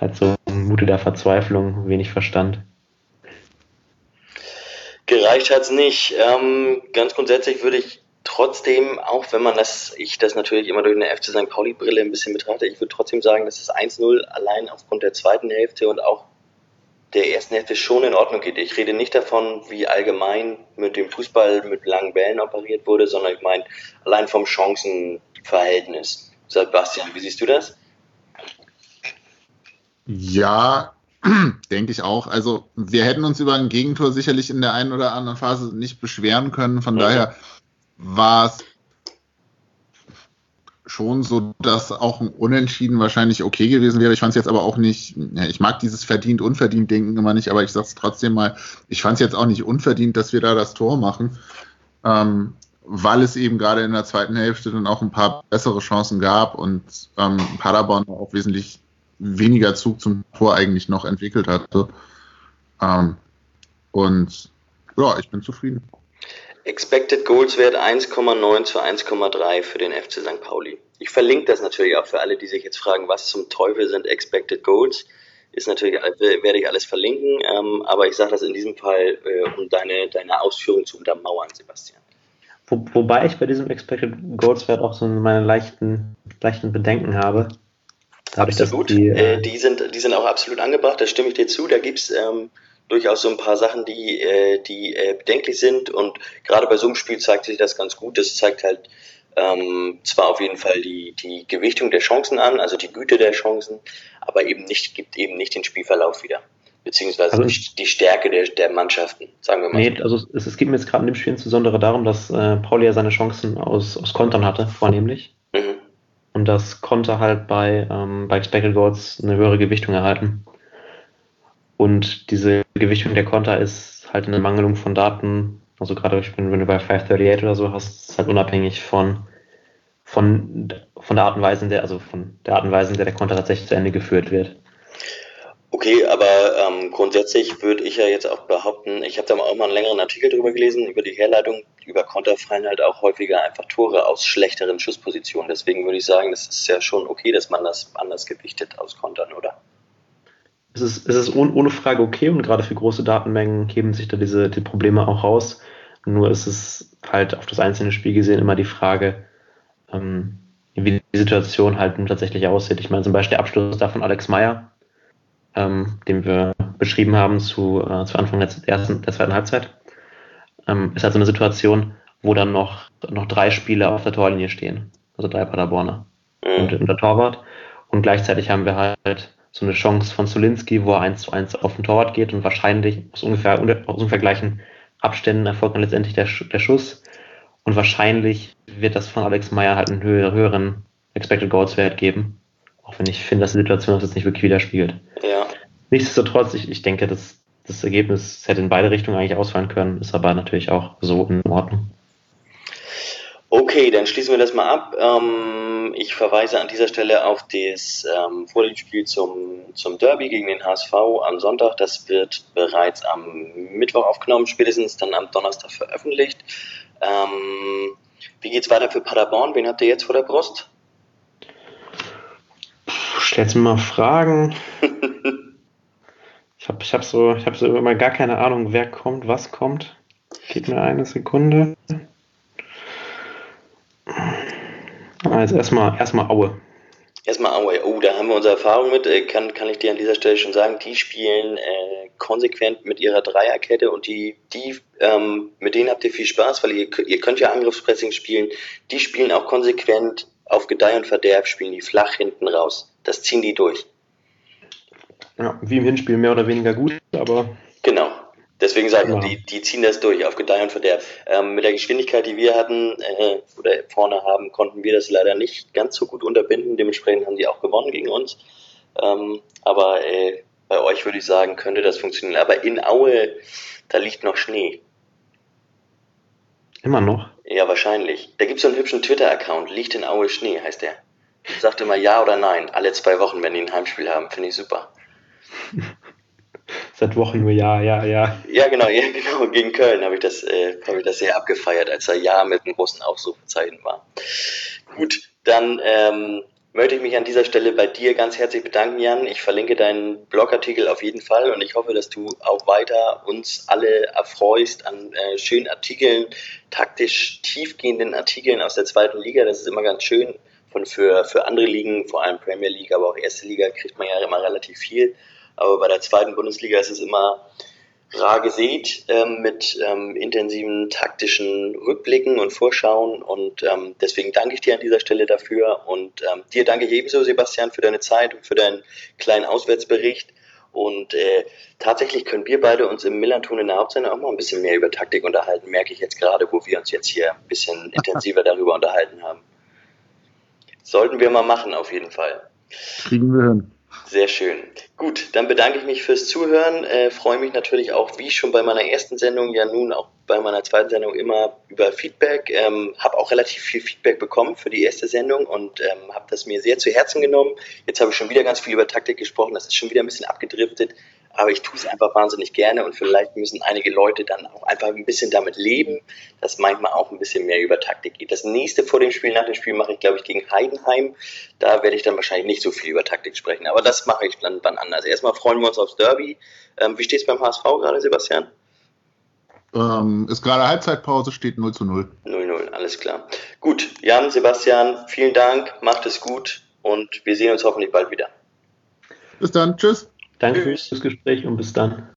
halt so Mute der Verzweiflung, wenig Verstand. Gereicht hat es nicht. Ähm, ganz grundsätzlich würde ich trotzdem, auch wenn man das, ich das natürlich immer durch eine FC St. Pauli-Brille ein bisschen betrachte, ich würde trotzdem sagen, dass das 1-0 allein aufgrund der zweiten Hälfte und auch der ersten Hälfte schon in Ordnung geht. Ich rede nicht davon, wie allgemein mit dem Fußball mit langen Bällen operiert wurde, sondern ich meine allein vom Chancenverhältnis. Sebastian, wie siehst du das? Ja, (clears throat) denke ich auch. Also wir hätten uns über ein Gegentor sicherlich in der einen oder anderen Phase nicht beschweren können. Von mhm. daher war es schon so, dass auch ein Unentschieden wahrscheinlich okay gewesen wäre. Ich fand es jetzt aber auch nicht, ich mag dieses verdient, unverdient Denken immer nicht, aber ich sag's trotzdem mal, ich fand es jetzt auch nicht unverdient, dass wir da das Tor machen, ähm, weil es eben gerade in der zweiten Hälfte dann auch ein paar bessere Chancen gab und ähm, Paderborn auch wesentlich weniger Zug zum Tor eigentlich noch entwickelt hatte. Ähm, und ja, ich bin zufrieden. Expected Goals Wert 1,9 zu 1,3 für den FC St. Pauli. Ich verlinke das natürlich auch für alle, die sich jetzt fragen, was zum Teufel sind Expected Goals. Ist natürlich, werde ich alles verlinken, ähm, aber ich sage das in diesem Fall, äh, um deine, deine Ausführung zu untermauern, Sebastian. Wo, wobei ich bei diesem Expected Goals Wert auch so meine leichten, leichten Bedenken habe. Absolut. Die, äh, äh, die, sind, die sind auch absolut angebracht, da stimme ich dir zu. Da gibt es ähm, durchaus so ein paar Sachen, die, äh, die äh, bedenklich sind. Und gerade bei so einem Spiel zeigt sich das ganz gut. Das zeigt halt ähm, zwar auf jeden Fall die, die Gewichtung der Chancen an, also die Güte der Chancen, aber eben nicht, gibt eben nicht den Spielverlauf wieder. Beziehungsweise also, die, die Stärke der, der Mannschaften, sagen wir mal. Nee, also es, es geht mir jetzt gerade in dem Spiel insbesondere darum, dass äh, Pauli ja seine Chancen aus, aus Kontern hatte, vornehmlich. Und das konnte halt bei, ähm, bei Expected Goals eine höhere Gewichtung erhalten. Und diese Gewichtung der Konter ist halt eine Mangelung von Daten. Also gerade wenn du bei 538 oder so hast, ist halt unabhängig von, von, von der Art und Weise, in der, also von der Art und Weise, in der der Konter tatsächlich zu Ende geführt wird. Okay, aber ähm, grundsätzlich würde ich ja jetzt auch behaupten, ich habe da auch mal einen längeren Artikel drüber gelesen, über die Herleitung, über Konter fallen halt auch häufiger einfach Tore aus schlechteren Schusspositionen. Deswegen würde ich sagen, das ist ja schon okay, dass man das anders gewichtet aus Kontern, oder? es ist, es ist ohne Frage okay und gerade für große Datenmengen heben sich da diese die Probleme auch raus. Nur ist es halt auf das einzelne Spiel gesehen immer die Frage, ähm, wie die Situation halt tatsächlich aussieht. Ich meine zum Beispiel der Abschluss da von Alex Meyer, ähm, den wir beschrieben haben zu, äh, zu Anfang der, ersten, der zweiten Halbzeit, ähm, ist halt so eine Situation, wo dann noch, noch drei Spieler auf der Torlinie stehen, also drei Paderborner mhm. und, und der Torwart. Und gleichzeitig haben wir halt so eine Chance von Zulinski, wo er eins zu eins auf den Torwart geht und wahrscheinlich aus ungefähr, aus ungefähr gleichen Abständen erfolgt dann letztendlich der, der Schuss. Und wahrscheinlich wird das von Alex Meyer halt einen höheren Expected Goals Wert geben. Wenn ich finde, dass die Situation das jetzt nicht wirklich widerspiegelt. Ja. Nichtsdestotrotz, ich, ich denke, dass das Ergebnis hätte in beide Richtungen eigentlich ausfallen können, ist aber natürlich auch so in Ordnung. Okay, dann schließen wir das mal ab. Ähm, ich verweise an dieser Stelle auf das ähm, Vorspiel zum, zum Derby gegen den HSV am Sonntag. Das wird bereits am Mittwoch aufgenommen, spätestens dann am Donnerstag veröffentlicht. Ähm, wie geht's weiter für Paderborn? Wen habt ihr jetzt vor der Brust? Stellst du mal Fragen? (laughs) ich habe ich hab so, hab so immer gar keine Ahnung, wer kommt, was kommt. Gib mir eine Sekunde. Also erstmal erstmal Aue. Erstmal Aue. Oh, da haben wir unsere Erfahrung mit. Äh, kann, kann ich dir an dieser Stelle schon sagen, die spielen äh, konsequent mit ihrer Dreierkette und die, die ähm, mit denen habt ihr viel Spaß, weil ihr, ihr könnt ja Angriffspressing spielen. Die spielen auch konsequent auf Gedeih und Verderb, spielen die flach hinten raus. Das ziehen die durch. Ja, wie im Hinspiel mehr oder weniger gut, aber. Genau. Deswegen sage ich, ja. die, die ziehen das durch auf Gedeih und Verderb. Ähm, mit der Geschwindigkeit, die wir hatten äh, oder vorne haben, konnten wir das leider nicht ganz so gut unterbinden. Dementsprechend haben die auch gewonnen gegen uns. Ähm, aber äh, bei euch würde ich sagen, könnte das funktionieren. Aber in Aue, da liegt noch Schnee. Immer noch? Ja, wahrscheinlich. Da gibt es so einen hübschen Twitter-Account, liegt in Aue Schnee, heißt der. Sagt immer ja oder nein, alle zwei Wochen, wenn die ein Heimspiel haben. Finde ich super. (laughs) Seit Wochen nur ja, ja, ja. Ja, genau, (laughs) ja, genau. Gegen Köln habe ich, das, äh, hab ich das sehr abgefeiert, als er Ja mit einem großen Ausrufezeichen war. Gut, dann ähm, möchte ich mich an dieser Stelle bei dir ganz herzlich bedanken, Jan. Ich verlinke deinen Blogartikel auf jeden Fall und ich hoffe, dass du auch weiter uns alle erfreust an äh, schönen Artikeln, taktisch tiefgehenden Artikeln aus der zweiten Liga. Das ist immer ganz schön. Von für, für andere Ligen, vor allem Premier League, aber auch erste Liga, kriegt man ja immer relativ viel. Aber bei der zweiten Bundesliga ist es immer rar gesät ähm, mit ähm, intensiven taktischen Rückblicken und Vorschauen. Und ähm, deswegen danke ich dir an dieser Stelle dafür. Und ähm, dir danke ich ebenso, Sebastian, für deine Zeit und für deinen kleinen Auswärtsbericht. Und äh, tatsächlich können wir beide uns im Millanton in der Hauptsendung auch mal ein bisschen mehr über Taktik unterhalten, merke ich jetzt gerade, wo wir uns jetzt hier ein bisschen (laughs) intensiver darüber unterhalten haben. Sollten wir mal machen, auf jeden Fall. Kriegen wir hin. Sehr schön. Gut, dann bedanke ich mich fürs Zuhören. Äh, freue mich natürlich auch, wie schon bei meiner ersten Sendung, ja nun auch bei meiner zweiten Sendung immer über Feedback. Ähm, habe auch relativ viel Feedback bekommen für die erste Sendung und ähm, habe das mir sehr zu Herzen genommen. Jetzt habe ich schon wieder ganz viel über Taktik gesprochen. Das ist schon wieder ein bisschen abgedriftet aber ich tue es einfach wahnsinnig gerne und vielleicht müssen einige Leute dann auch einfach ein bisschen damit leben, dass manchmal auch ein bisschen mehr über Taktik geht. Das nächste vor dem Spiel, nach dem Spiel mache ich, glaube ich, gegen Heidenheim. Da werde ich dann wahrscheinlich nicht so viel über Taktik sprechen, aber das mache ich dann wann anders. Erstmal freuen wir uns aufs Derby. Ähm, wie steht es beim HSV gerade, Sebastian? Ähm, ist gerade Halbzeitpause, steht 0 zu 0. 0-0, alles klar. Gut, Jan, Sebastian, vielen Dank, macht es gut und wir sehen uns hoffentlich bald wieder. Bis dann, tschüss. Danke fürs Gespräch und bis dann.